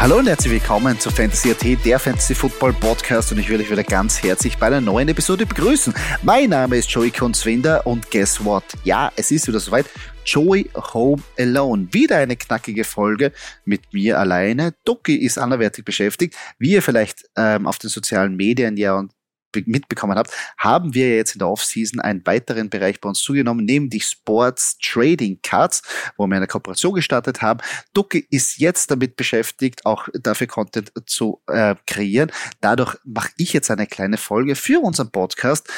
Hallo und herzlich willkommen zu Fantasy AT, der Fantasy Football Podcast und ich will euch wieder ganz herzlich bei einer neuen Episode begrüßen. Mein Name ist Joey Kunzwinder und guess what? Ja, es ist wieder soweit. Joey Home Alone. Wieder eine knackige Folge mit mir alleine. Ducky ist anderwertig beschäftigt. Wie ihr vielleicht ähm, auf den sozialen Medien ja und mitbekommen habt, haben wir jetzt in der Offseason einen weiteren Bereich bei uns zugenommen, nämlich Sports Trading Cards, wo wir eine Kooperation gestartet haben. Ducke ist jetzt damit beschäftigt, auch dafür Content zu äh, kreieren. Dadurch mache ich jetzt eine kleine Folge für unseren Podcast.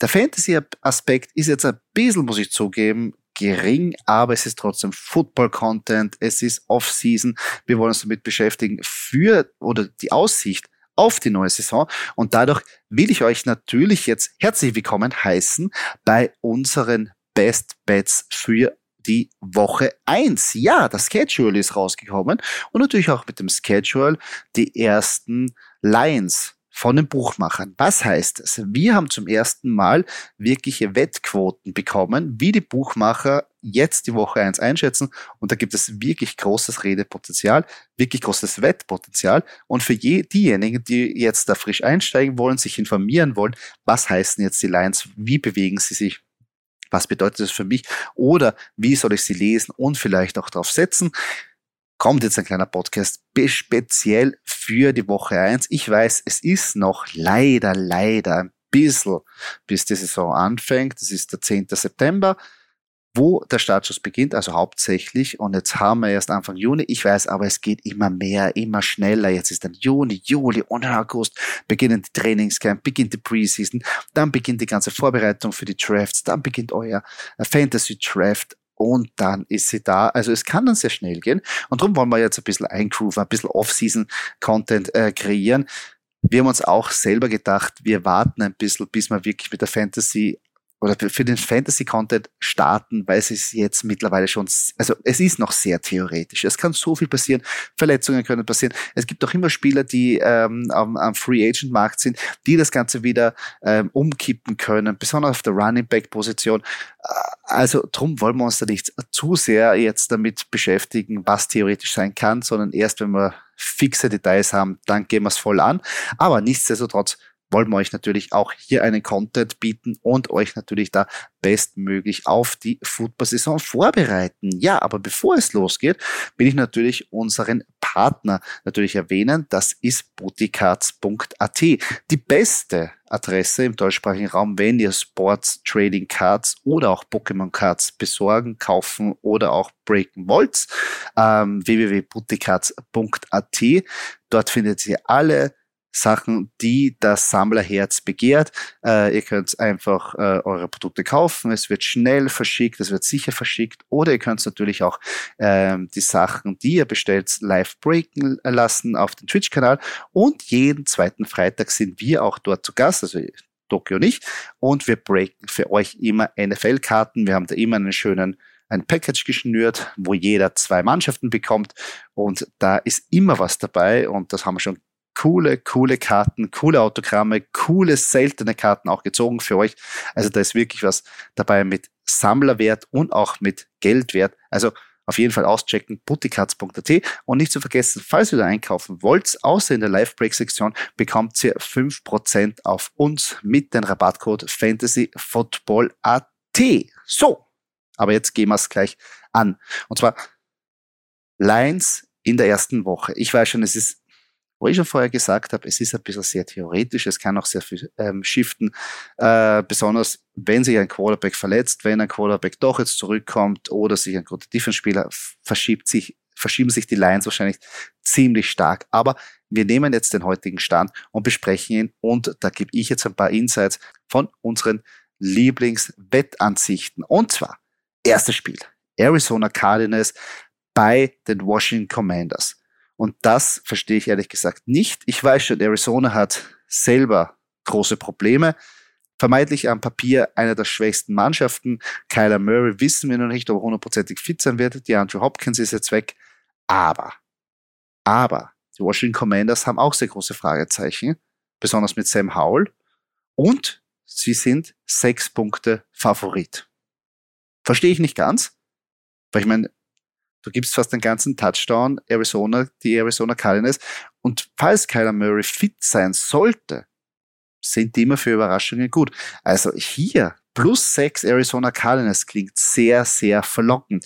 Der Fantasy-Aspekt ist jetzt ein bisschen, muss ich zugeben, gering, aber es ist trotzdem Football-Content, es ist Off-Season. Wir wollen uns damit beschäftigen für oder die Aussicht auf die neue Saison. Und dadurch will ich euch natürlich jetzt herzlich willkommen heißen bei unseren Best Bets für die Woche eins. Ja, das Schedule ist rausgekommen und natürlich auch mit dem Schedule die ersten Lines von den Buchmachern. Was heißt es? Wir haben zum ersten Mal wirkliche Wettquoten bekommen, wie die Buchmacher jetzt die Woche eins einschätzen. Und da gibt es wirklich großes Redepotenzial, wirklich großes Wettpotenzial. Und für je, diejenigen, die jetzt da frisch einsteigen wollen, sich informieren wollen, was heißen jetzt die Lines, wie bewegen sie sich, was bedeutet das für mich oder wie soll ich sie lesen und vielleicht auch darauf setzen, kommt jetzt ein kleiner Podcast speziell für die Woche eins. Ich weiß, es ist noch leider, leider ein bisschen, bis die Saison anfängt. Das ist der 10. September wo der Startschuss beginnt, also hauptsächlich. Und jetzt haben wir erst Anfang Juni. Ich weiß aber, es geht immer mehr, immer schneller. Jetzt ist dann Juni, Juli und August beginnen die Trainingscamp, beginnt die Preseason, dann beginnt die ganze Vorbereitung für die Drafts, dann beginnt euer Fantasy Draft und dann ist sie da. Also es kann dann sehr schnell gehen. Und darum wollen wir jetzt ein bisschen eingrooven, ein bisschen Off-Season-Content äh, kreieren. Wir haben uns auch selber gedacht, wir warten ein bisschen, bis wir wirklich mit der Fantasy oder für den Fantasy-Content starten, weil es ist jetzt mittlerweile schon, also es ist noch sehr theoretisch. Es kann so viel passieren, Verletzungen können passieren. Es gibt auch immer Spieler, die ähm, am, am Free-Agent-Markt sind, die das Ganze wieder ähm, umkippen können, besonders auf der Running-Back-Position. Äh, also drum wollen wir uns da nicht zu sehr jetzt damit beschäftigen, was theoretisch sein kann, sondern erst wenn wir fixe Details haben, dann gehen wir es voll an. Aber nichtsdestotrotz wollen wir euch natürlich auch hier einen Content bieten und euch natürlich da bestmöglich auf die Football-Saison vorbereiten. Ja, aber bevor es losgeht, will ich natürlich unseren Partner natürlich erwähnen. Das ist bootycards.at. Die beste Adresse im deutschsprachigen Raum, wenn ihr Sports Trading Cards oder auch Pokémon Cards besorgen, kaufen oder auch breaken wollt. Ähm, www.bootycards.at. Dort findet ihr alle Sachen, die das Sammlerherz begehrt. Äh, ihr könnt einfach äh, eure Produkte kaufen, es wird schnell verschickt, es wird sicher verschickt. Oder ihr könnt natürlich auch äh, die Sachen, die ihr bestellt, live breaken lassen auf dem Twitch-Kanal. Und jeden zweiten Freitag sind wir auch dort zu Gast, also Tokio nicht und wir breaken für euch immer NFL-Karten. Wir haben da immer einen schönen ein Package geschnürt, wo jeder zwei Mannschaften bekommt. Und da ist immer was dabei. Und das haben wir schon coole, coole Karten, coole Autogramme, coole, seltene Karten auch gezogen für euch. Also da ist wirklich was dabei mit Sammlerwert und auch mit Geldwert. Also auf jeden Fall auschecken, butticards.at und nicht zu vergessen, falls ihr da einkaufen wollt, außer in der Live-Break-Sektion, bekommt ihr 5% auf uns mit dem Rabattcode FANTASYFOOTBALLAT. So, aber jetzt gehen wir es gleich an. Und zwar Lines in der ersten Woche. Ich weiß schon, es ist wo ich schon vorher gesagt habe, es ist ein bisschen sehr theoretisch, es kann auch sehr viel ähm, shiften, äh, besonders wenn sich ein Quarterback verletzt, wenn ein Quarterback doch jetzt zurückkommt oder sich ein guter Defense-Spieler verschiebt sich, verschieben sich die Lines wahrscheinlich ziemlich stark. Aber wir nehmen jetzt den heutigen Stand und besprechen ihn und da gebe ich jetzt ein paar Insights von unseren Lieblingswettansichten. Und zwar, erstes Spiel, Arizona Cardinals bei den Washington Commanders. Und das verstehe ich ehrlich gesagt nicht. Ich weiß schon, Arizona hat selber große Probleme. Vermeintlich am Papier einer der schwächsten Mannschaften. Kyler Murray wissen wir noch nicht, ob er hundertprozentig fit sein wird. Die Andrew Hopkins ist jetzt weg. Aber, aber, die Washington Commanders haben auch sehr große Fragezeichen. Besonders mit Sam Howell. Und sie sind sechs Punkte Favorit. Verstehe ich nicht ganz. Weil ich meine, Du gibst fast den ganzen Touchdown Arizona, die Arizona Cardinals. Und falls Kyler Murray fit sein sollte, sind die immer für Überraschungen gut. Also hier plus sechs Arizona Cardinals klingt sehr, sehr verlockend.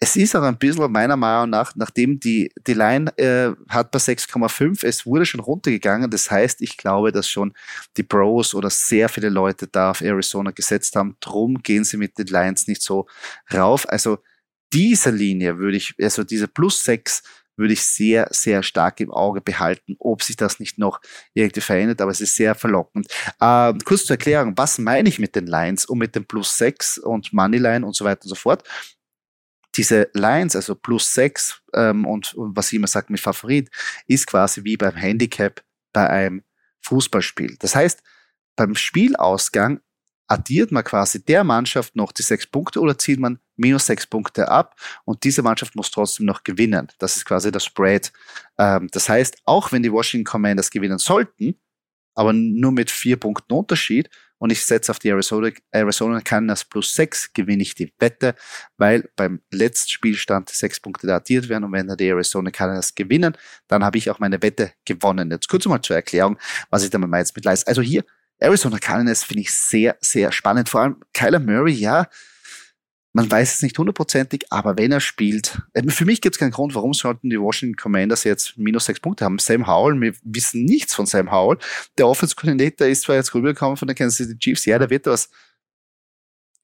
Es ist auch ein bisschen meiner Meinung nach, nachdem die, die Line äh, hat bei 6,5, es wurde schon runtergegangen. Das heißt, ich glaube, dass schon die Pros oder sehr viele Leute da auf Arizona gesetzt haben. Drum gehen sie mit den Lines nicht so rauf. Also diese Linie würde ich, also diese plus 6 würde ich sehr, sehr stark im Auge behalten, ob sich das nicht noch irgendwie verändert, aber es ist sehr verlockend. Ähm, kurz zur Erklärung, was meine ich mit den Lines und mit dem plus 6 und Moneyline und so weiter und so fort? diese Lines, also plus sechs ähm, und, und was ich immer sage mit Favorit, ist quasi wie beim Handicap bei einem Fußballspiel. Das heißt, beim Spielausgang addiert man quasi der Mannschaft noch die sechs Punkte oder zieht man minus sechs Punkte ab und diese Mannschaft muss trotzdem noch gewinnen. Das ist quasi das Spread. Ähm, das heißt, auch wenn die Washington Commanders gewinnen sollten, aber nur mit vier Punkten Unterschied, und ich setze auf die Arizona, Arizona Cardinals plus 6, gewinne ich die Wette, weil beim letzten Spielstand sechs Punkte datiert werden und wenn die Arizona Cardinals gewinnen, dann habe ich auch meine Wette gewonnen. Jetzt kurz mal zur Erklärung, was ich damit jetzt mit leiste. Also hier, Arizona Cardinals finde ich sehr, sehr spannend. Vor allem Kyler Murray, ja, man weiß es nicht hundertprozentig, aber wenn er spielt, für mich gibt es keinen Grund, warum sollten die Washington Commanders jetzt minus sechs Punkte haben. Sam Howell, wir wissen nichts von Sam Howell. Der Offense Coordinator ist zwar jetzt rübergekommen von den Kansas City Chiefs, ja, der wird was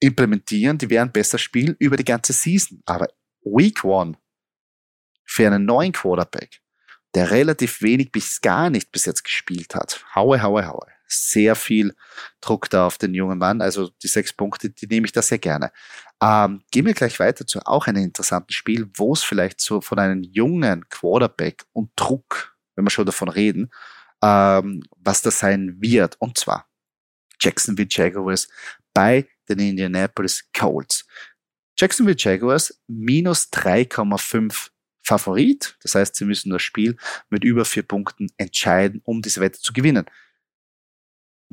implementieren, die werden besser spielen über die ganze Season. Aber Week One für einen neuen Quarterback, der relativ wenig bis gar nicht bis jetzt gespielt hat, haue, haue, haue sehr viel Druck da auf den jungen Mann. Also die sechs Punkte, die nehme ich da sehr gerne. Ähm, gehen wir gleich weiter zu auch einem interessanten Spiel, wo es vielleicht so von einem jungen Quarterback und Druck, wenn wir schon davon reden, ähm, was das sein wird. Und zwar Jacksonville Jaguars bei den Indianapolis Colts. Jacksonville Jaguars minus 3,5 Favorit. Das heißt, sie müssen das Spiel mit über vier Punkten entscheiden, um diese Wette zu gewinnen.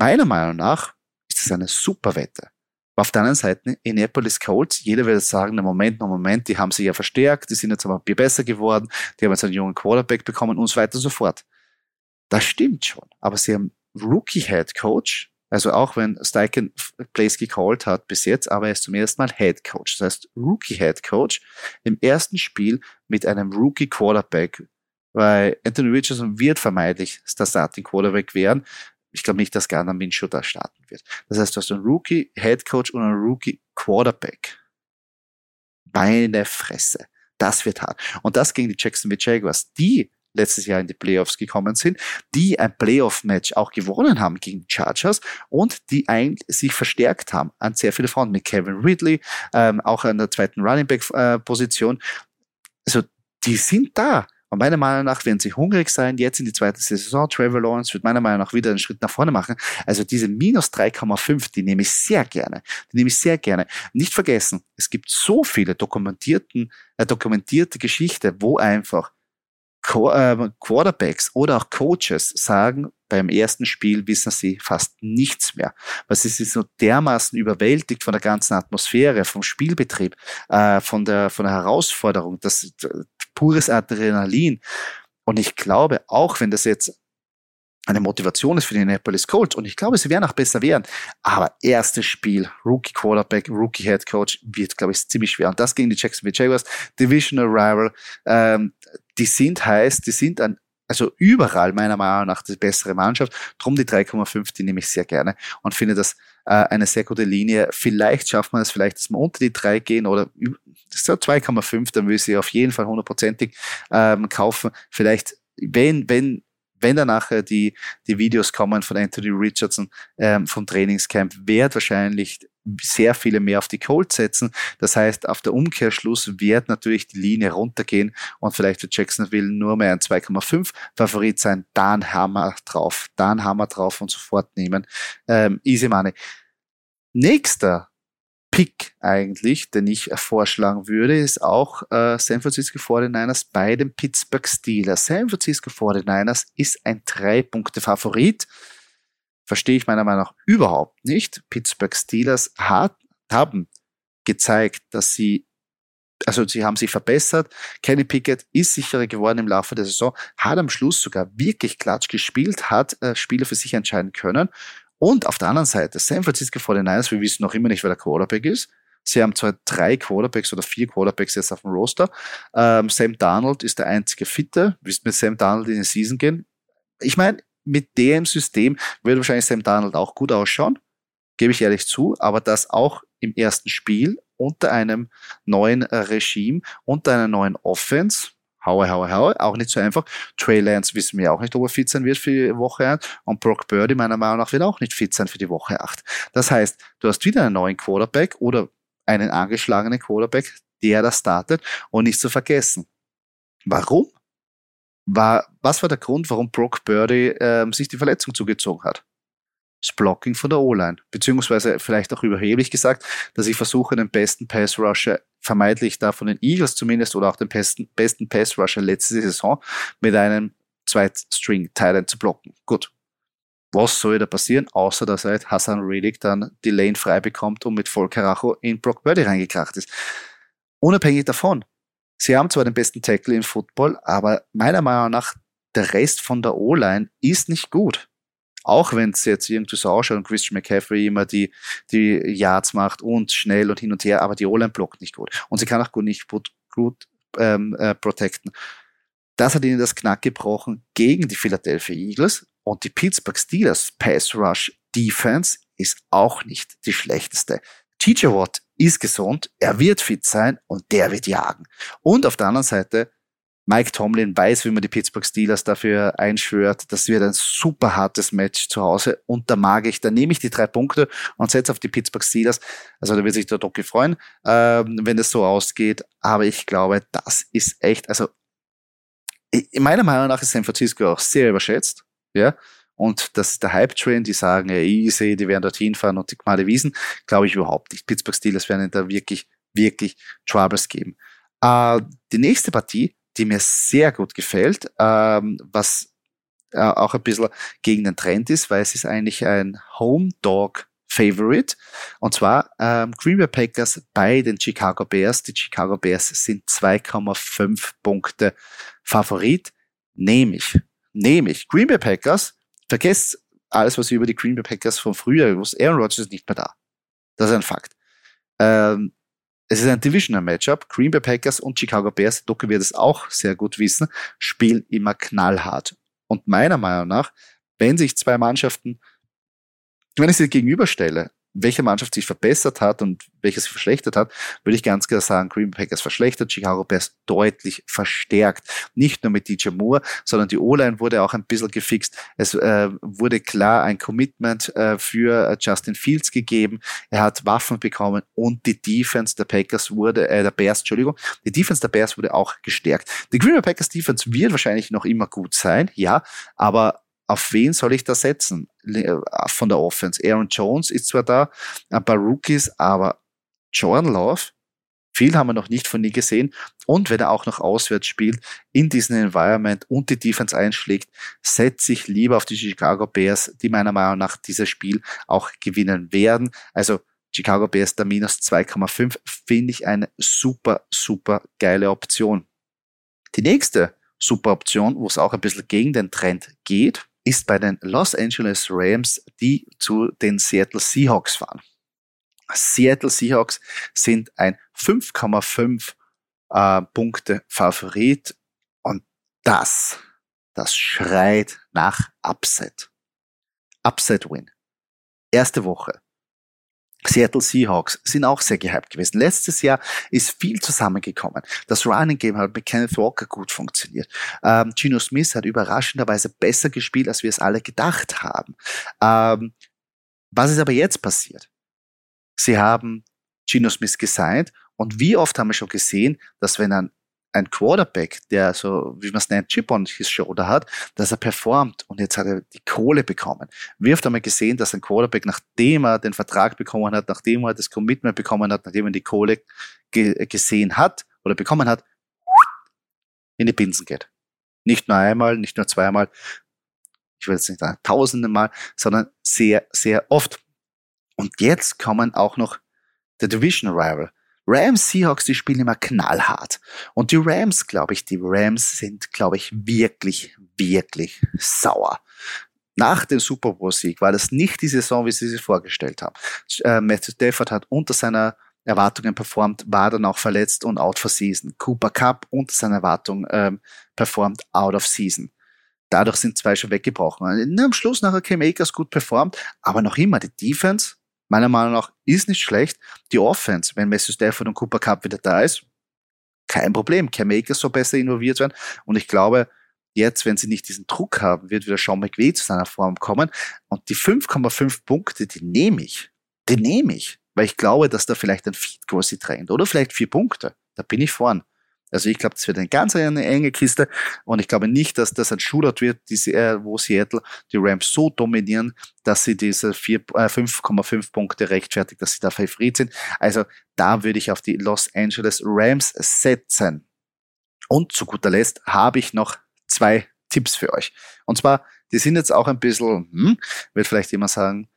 Meiner Meinung nach ist es eine super Wette. Auf der anderen Seite, Indianapolis Colts, jeder würde sagen, na Moment, na Moment, die haben sich ja verstärkt, die sind jetzt aber besser geworden, die haben jetzt einen jungen Quarterback bekommen und so weiter und so fort. Das stimmt schon. Aber sie haben Rookie Head Coach, also auch wenn Steichen Plays gecallt hat bis jetzt, aber er ist zum ersten Mal Head Coach. Das heißt, Rookie Head Coach im ersten Spiel mit einem Rookie Quarterback, weil Anthony Richardson wird vermeintlich der Starting Quarterback werden ich glaube nicht, dass Gardner Minshew da starten wird. Das heißt, du hast einen Rookie Head Coach und einen Rookie Quarterback. Meine Fresse. Das wird hart. Und das gegen die Jacksonville Jaguars, die letztes Jahr in die Playoffs gekommen sind, die ein Playoff-Match auch gewonnen haben gegen die Chargers und die sich verstärkt haben an sehr viele Frauen mit Kevin Ridley, ähm, auch an der zweiten Running Back-Position. Äh, also die sind da. Und meiner Meinung nach werden sie hungrig sein, jetzt in die zweite Saison. Trevor Lawrence wird meiner Meinung nach wieder einen Schritt nach vorne machen. Also diese minus 3,5, die nehme ich sehr gerne. Die nehme ich sehr gerne. Nicht vergessen, es gibt so viele dokumentierten, äh, dokumentierte Geschichte, wo einfach ähm, Quarterbacks oder auch Coaches sagen, beim ersten Spiel wissen sie fast nichts mehr, weil sie sind so dermaßen überwältigt von der ganzen Atmosphäre, vom Spielbetrieb, äh, von der von der Herausforderung, das pures Adrenalin. Und ich glaube, auch wenn das jetzt eine Motivation ist für die Annapolis Colts und ich glaube, sie werden auch besser werden. Aber erstes Spiel, Rookie Quarterback, Rookie Head Coach, wird, glaube ich, ziemlich schwer. Und das gegen die Jacksonville Jaguars, Divisional Rival, ähm, die sind heiß, die sind ein also überall meiner Meinung nach die bessere Mannschaft. Drum die 3,5, die nehme ich sehr gerne und finde das äh, eine sehr gute Linie. Vielleicht schafft man es vielleicht, dass wir unter die 3 gehen oder so 2,5, dann will ich sie auf jeden Fall hundertprozentig ähm, kaufen. Vielleicht, wenn, wenn wenn dann nachher die, die Videos kommen von Anthony Richardson ähm, vom Trainingscamp, wird wahrscheinlich sehr viele mehr auf die Colts setzen. Das heißt, auf der Umkehrschluss wird natürlich die Linie runtergehen und vielleicht wird Jacksonville nur mehr ein 2,5 Favorit sein. Dann wir drauf, dann wir drauf und sofort nehmen. Ähm, easy money. Nächster Pick eigentlich, den ich vorschlagen würde, ist auch äh, San Francisco 49ers bei den Pittsburgh Steelers. San Francisco 49ers ist ein Drei-Punkte-Favorit verstehe ich meiner Meinung nach überhaupt nicht. Pittsburgh Steelers hat, haben gezeigt, dass sie also sie haben sich verbessert. Kenny Pickett ist sicherer geworden im Laufe der Saison, hat am Schluss sogar wirklich klatsch gespielt, hat äh, Spiele für sich entscheiden können. Und auf der anderen Seite, San Francisco 49ers, wir wissen noch immer nicht, wer der Quarterback ist. Sie haben zwar drei Quarterbacks oder vier Quarterbacks jetzt auf dem Roster. Ähm, Sam Darnold ist der einzige Fitte. Willst mit Sam Darnold in die Season gehen? Ich meine, mit dem System würde wahrscheinlich Sam Darnold auch gut ausschauen, gebe ich ehrlich zu, aber das auch im ersten Spiel unter einem neuen Regime, unter einer neuen Offense, haue, haue, haue, auch nicht so einfach. Trey Lance wissen wir auch nicht, ob er fit sein wird für die Woche 1 und Brock Birdie meiner Meinung nach wird auch nicht fit sein für die Woche 8. Das heißt, du hast wieder einen neuen Quarterback oder einen angeschlagenen Quarterback, der da startet und nicht zu vergessen. Warum? War, was war der Grund, warum Brock Birdie ähm, sich die Verletzung zugezogen hat? das Blocking von der O-Line. Beziehungsweise vielleicht auch überheblich gesagt, dass ich versuche, den besten Pass-Rusher, vermeintlich da von den Eagles zumindest, oder auch den besten, besten Pass-Rusher letzte Saison mit einem Zweit-String-Thailand zu blocken. Gut. Was soll da passieren, außer dass halt Hassan Reddick dann die Lane frei bekommt und mit Volkeracho in Brock Birdie reingekracht ist. Unabhängig davon, sie haben zwar den besten Tackle im Football, aber meiner Meinung nach der Rest von der O-Line ist nicht gut auch wenn es jetzt irgendwie so ausschaut und Christian McCaffrey immer die, die Yards macht und schnell und hin und her, aber die O-Line blockt nicht gut. Und sie kann auch gut nicht gut, gut ähm, äh, protecten. Das hat ihnen das Knack gebrochen gegen die Philadelphia Eagles und die Pittsburgh Steelers Pass Rush Defense ist auch nicht die schlechteste. TJ Watt ist gesund, er wird fit sein und der wird jagen. Und auf der anderen Seite Mike Tomlin weiß, wie man die Pittsburgh Steelers dafür einschwört. Das wird ein super hartes Match zu Hause und da mag ich, da nehme ich die drei Punkte und setze auf die Pittsburgh Steelers. Also da wird sich der Doki freuen, ähm, wenn es so ausgeht. Aber ich glaube, das ist echt, also in meiner Meinung nach ist San Francisco auch sehr überschätzt. Ja, und das ist der Hype-Train, die sagen, ja, easy, die werden dorthin fahren und die Gmade Wiesen, glaube ich überhaupt nicht. Pittsburgh Steelers werden da wirklich, wirklich Troubles geben. Äh, die nächste Partie die mir sehr gut gefällt, ähm, was äh, auch ein bisschen gegen den Trend ist, weil es ist eigentlich ein Home Dog Favorite. Und zwar ähm, Green Bay Packers bei den Chicago Bears. Die Chicago Bears sind 2,5 Punkte Favorit. Nehme ich. Nehme ich. Green Bay Packers, vergesst alles, was ihr über die Green Bay Packers von früher gewusst. Aaron Rodgers ist nicht mehr da. Das ist ein Fakt. Ähm, es ist ein Divisional Matchup. Green Bay Packers und Chicago Bears, Doku wird es auch sehr gut wissen, spielen immer knallhart. Und meiner Meinung nach, wenn sich zwei Mannschaften, wenn ich sie gegenüberstelle, welche Mannschaft sich verbessert hat und welche sich verschlechtert hat, würde ich ganz klar sagen, Green Bay Packers verschlechtert, Chicago Bears deutlich verstärkt. Nicht nur mit DJ Moore, sondern die O-Line wurde auch ein bisschen gefixt. Es äh, wurde klar ein Commitment äh, für äh, Justin Fields gegeben. Er hat Waffen bekommen und die Defense der Packers wurde, äh, der Bears, Entschuldigung, die Defense der Bears wurde auch gestärkt. Die Green Bay Packers Defense wird wahrscheinlich noch immer gut sein, ja, aber auf wen soll ich da setzen äh, von der Offense? Aaron Jones ist zwar da, ein paar Rookies, aber Jordan Love, viel haben wir noch nicht von ihm gesehen. Und wenn er auch noch auswärts spielt, in diesem Environment und die Defense einschlägt, setze ich lieber auf die Chicago Bears, die meiner Meinung nach dieses Spiel auch gewinnen werden. Also Chicago Bears der minus 2,5 finde ich eine super, super geile Option. Die nächste super Option, wo es auch ein bisschen gegen den Trend geht, ist bei den Los Angeles Rams, die zu den Seattle Seahawks fahren. Seattle Seahawks sind ein 5,5 äh, Punkte Favorit und das, das schreit nach Upset. Upset Win. Erste Woche. Seattle Seahawks sind auch sehr gehypt gewesen. Letztes Jahr ist viel zusammengekommen. Das Running Game hat mit Kenneth Walker gut funktioniert. Ähm, Gino Smith hat überraschenderweise besser gespielt, als wir es alle gedacht haben. Ähm, was ist aber jetzt passiert? Sie haben Gino Smith gesigned und wie oft haben wir schon gesehen, dass wenn ein ein Quarterback, der so, wie man es nennt, Chip on his shoulder hat, dass er performt und jetzt hat er die Kohle bekommen. Wie oft haben wir gesehen, dass ein Quarterback, nachdem er den Vertrag bekommen hat, nachdem er das Commitment bekommen hat, nachdem er die Kohle ge gesehen hat oder bekommen hat, in die Binsen geht. Nicht nur einmal, nicht nur zweimal, ich will jetzt nicht sagen tausende Mal, sondern sehr, sehr oft. Und jetzt kommen auch noch der Division Rival Rams, Seahawks, die spielen immer knallhart. Und die Rams, glaube ich, die Rams sind, glaube ich, wirklich, wirklich sauer. Nach dem Super Bowl-Sieg war das nicht die Saison, wie sie sich vorgestellt haben. Äh, Matthew Stafford hat unter seiner Erwartungen performt, war dann auch verletzt und out for season. Cooper Cup unter seiner Erwartung ähm, performt, out of season. Dadurch sind zwei schon weggebrochen. Am Schluss nachher Cam Akers gut performt, aber noch immer die Defense, meiner Meinung nach, ist nicht schlecht. Die Offense, wenn Matthew Stafford und Cooper Cup wieder da ist, kein Problem. Cam Akers soll besser involviert werden. Und ich glaube, jetzt, wenn sie nicht diesen Druck haben, wird wieder Sean McVay zu seiner Form kommen. Und die 5,5 Punkte, die nehme ich. Die nehme ich. Weil ich glaube, dass da vielleicht ein Feed sie drängt. Oder vielleicht vier Punkte. Da bin ich vorn. Also ich glaube, das wird eine ganz eine enge Kiste und ich glaube nicht, dass das ein Shootout wird, die, äh, wo Seattle die Rams so dominieren, dass sie diese 5,5 äh, Punkte rechtfertigt, dass sie da Favorit sind. Also da würde ich auf die Los Angeles Rams setzen. Und zu guter Letzt habe ich noch zwei Tipps für euch. Und zwar, die sind jetzt auch ein bisschen, hm, wird vielleicht jemand sagen,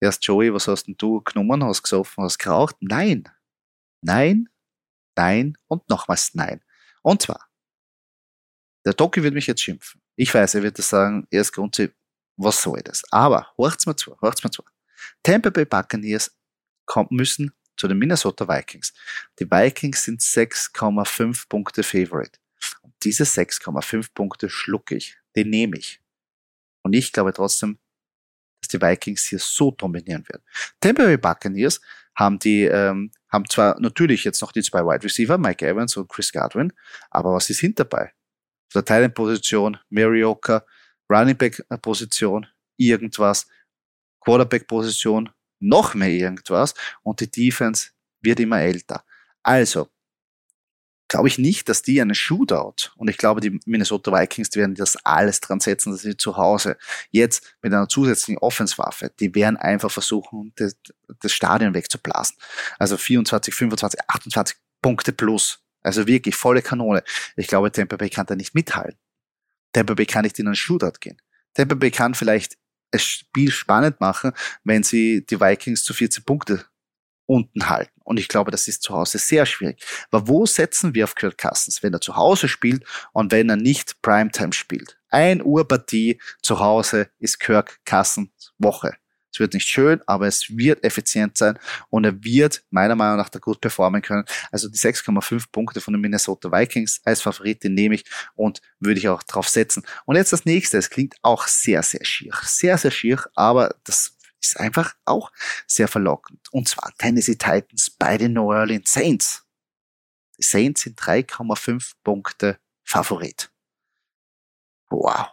erst Joey, was hast denn du genommen, hast gesoffen, hast geraucht? Nein. Nein, nein und nochmals nein. Und zwar, der Doki wird mich jetzt schimpfen. Ich weiß, er wird das sagen, er ist grundsätzlich, was soll das? Aber, horcht's mal zu, horcht's mal zu. Tampa Bay Buccaneers müssen zu den Minnesota Vikings. Die Vikings sind 6,5 Punkte Favorite. Und diese 6,5 Punkte schlucke ich. Die nehme ich. Und ich glaube trotzdem, dass die Vikings hier so dominieren werden. Tampa Bay Buccaneers haben die, ähm, haben zwar natürlich jetzt noch die zwei Wide Receiver, Mike Evans und Chris Godwin, aber was ist hinter dabei? Auf der Thailand-Position, Marioka, Running Back-Position, irgendwas, Quarterback-Position, noch mehr irgendwas und die Defense wird immer älter. Also, glaube ich nicht, dass die einen Shootout und ich glaube, die Minnesota Vikings, werden das alles dran setzen, dass sie zu Hause jetzt mit einer zusätzlichen Offenswaffe, die werden einfach versuchen, das, das Stadion wegzublasen. Also 24, 25, 28 Punkte plus. Also wirklich volle Kanone. Ich glaube, Tampa Bay kann da nicht mithalten. Tampa Bay kann nicht in einen Shootout gehen. Tampa Bay kann vielleicht das Spiel spannend machen, wenn sie die Vikings zu 14 Punkte unten halten. Und ich glaube, das ist zu Hause sehr schwierig. Aber wo setzen wir auf Kirk Cousins, wenn er zu Hause spielt und wenn er nicht Primetime spielt? Ein Uhr Partie zu Hause ist Kirk Cousins Woche. Es wird nicht schön, aber es wird effizient sein und er wird meiner Meinung nach da gut performen können. Also die 6,5 Punkte von den Minnesota Vikings als Favorit, den nehme ich und würde ich auch drauf setzen. Und jetzt das nächste, es klingt auch sehr, sehr schier. Sehr, sehr schier, aber das ist einfach auch sehr verlockend. Und zwar Tennessee Titans bei den New Orleans Saints. Die Saints sind 3,5 Punkte Favorit. Wow.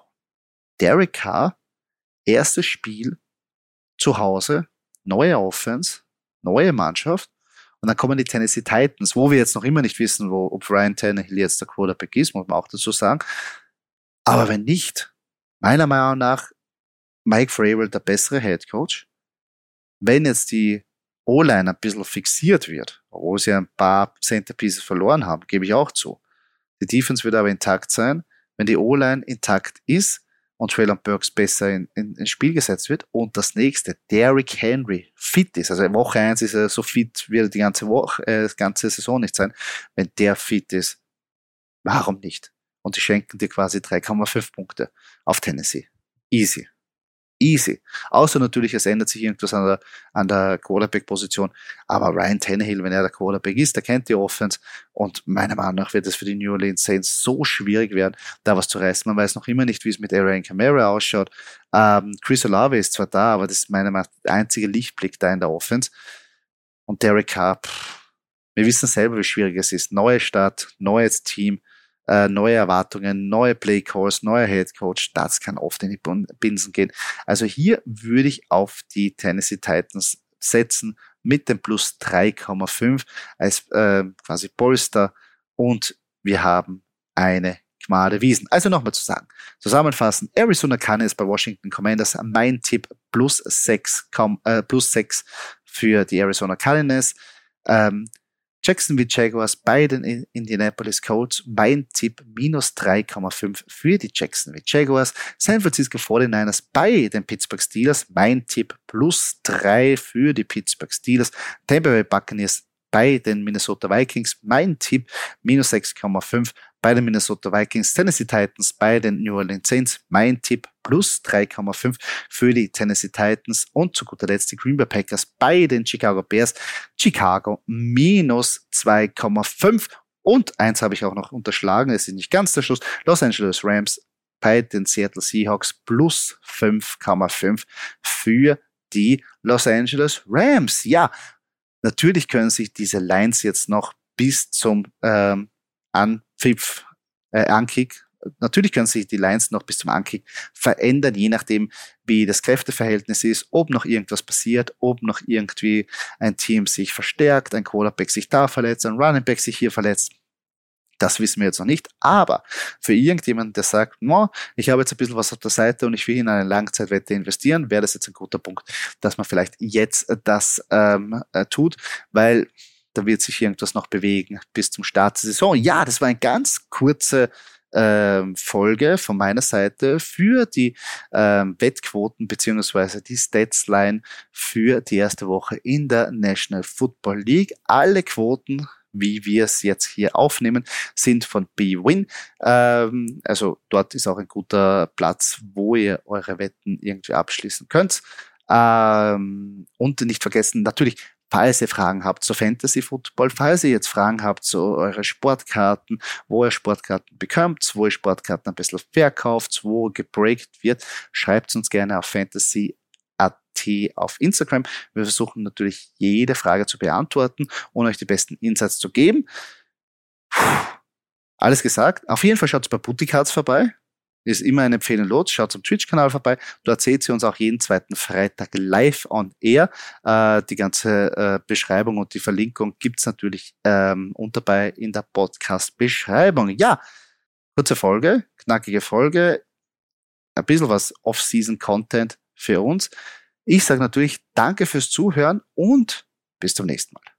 Derek Carr, erstes Spiel zu Hause, neue Offense, neue Mannschaft. Und dann kommen die Tennessee Titans, wo wir jetzt noch immer nicht wissen, wo, ob Ryan Tannehill jetzt der Quarterback ist, muss man auch dazu sagen. Aber wenn nicht, meiner Meinung nach Mike Vrabel der bessere Head Coach. Wenn jetzt die O-Line ein bisschen fixiert wird, obwohl sie ein paar Centerpieces verloren haben, gebe ich auch zu. Die Defense wird aber intakt sein. Wenn die O-Line intakt ist und Traylon Burks besser in, in, ins Spiel gesetzt wird und das nächste, Derrick Henry, fit ist, also Woche eins ist er so fit, wird er die ganze Woche, äh, ganze Saison nicht sein. Wenn der fit ist, warum nicht? Und die schenken dir quasi 3,5 Punkte auf Tennessee. Easy easy. Außer natürlich, es ändert sich irgendwas an der, an der Quarterback-Position. Aber Ryan Tannehill, wenn er der Quarterback ist, der kennt die Offense. Und meiner Meinung nach wird es für die New Orleans Saints so schwierig werden, da was zu reißen. Man weiß noch immer nicht, wie es mit Aaron Camara ausschaut. Ähm, Chris Olave ist zwar da, aber das ist meiner Meinung nach der einzige Lichtblick da in der Offense. Und Derek Carr, pff, wir wissen selber, wie schwierig es ist. Neue Stadt, neues Team äh, neue Erwartungen, neue Playcalls, neuer Headcoach, das kann oft in die Binsen gehen. Also hier würde ich auf die Tennessee Titans setzen mit dem Plus 3,5 als äh, quasi Polster und wir haben eine Gmade Wiesen. Also nochmal zu sagen. Zusammenfassen, Arizona Cardinals bei Washington Commanders, mein Tipp plus 6, äh, plus 6 für die Arizona Cardinals. Ähm, Jacksonville Jaguars bei den Indianapolis Colts. Mein Tipp minus 3,5 für die Jacksonville Jaguars. San Francisco 49ers bei den Pittsburgh Steelers. Mein Tipp plus 3 für die Pittsburgh Steelers. Tampa Bay Buccaneers bei den Minnesota Vikings. Mein Tipp minus 6,5 bei den Minnesota Vikings. Tennessee Titans bei den New Orleans Saints. Mein Tipp plus 3,5 für die Tennessee Titans. Und zu guter Letzt die Green Bay Packers bei den Chicago Bears. Chicago minus 2,5. Und eins habe ich auch noch unterschlagen, es ist nicht ganz der Schluss. Los Angeles Rams bei den Seattle Seahawks plus 5,5 für die Los Angeles Rams. Ja, natürlich können sich diese Lines jetzt noch bis zum ähm, Anpfiff, äh, Ankick, natürlich können sich die Lines noch bis zum Ankick verändern, je nachdem, wie das Kräfteverhältnis ist, ob noch irgendwas passiert, ob noch irgendwie ein Team sich verstärkt, ein Quarterback sich da verletzt, ein Running Back sich hier verletzt. Das wissen wir jetzt noch nicht. Aber für irgendjemanden, der sagt, no, ich habe jetzt ein bisschen was auf der Seite und ich will in eine Langzeitwette investieren, wäre das jetzt ein guter Punkt, dass man vielleicht jetzt das ähm, äh, tut, weil da wird sich irgendwas noch bewegen bis zum Start der Saison. Ja, das war eine ganz kurze ähm, Folge von meiner Seite für die ähm, Wettquoten beziehungsweise die Statsline für die erste Woche in der National Football League. Alle Quoten wie wir es jetzt hier aufnehmen, sind von BWin. Ähm, also dort ist auch ein guter Platz, wo ihr eure Wetten irgendwie abschließen könnt. Ähm, und nicht vergessen, natürlich, falls ihr Fragen habt zu Fantasy Football, falls ihr jetzt Fragen habt zu euren Sportkarten, wo ihr Sportkarten bekommt, wo ihr Sportkarten ein bisschen verkauft, wo gebreakt wird, schreibt uns gerne auf Fantasy auf Instagram. Wir versuchen natürlich jede Frage zu beantworten und euch die besten Insights zu geben. Alles gesagt. Auf jeden Fall schaut bei Bootycards vorbei. Ist immer eine Empfehlung los. Schaut zum Twitch-Kanal vorbei. Dort seht ihr uns auch jeden zweiten Freitag live on air. Äh, die ganze äh, Beschreibung und die Verlinkung gibt's natürlich ähm, unterbei in der Podcast-Beschreibung. Ja, kurze Folge, knackige Folge. Ein bisschen was Off-Season-Content für uns. Ich sage natürlich danke fürs Zuhören und bis zum nächsten Mal.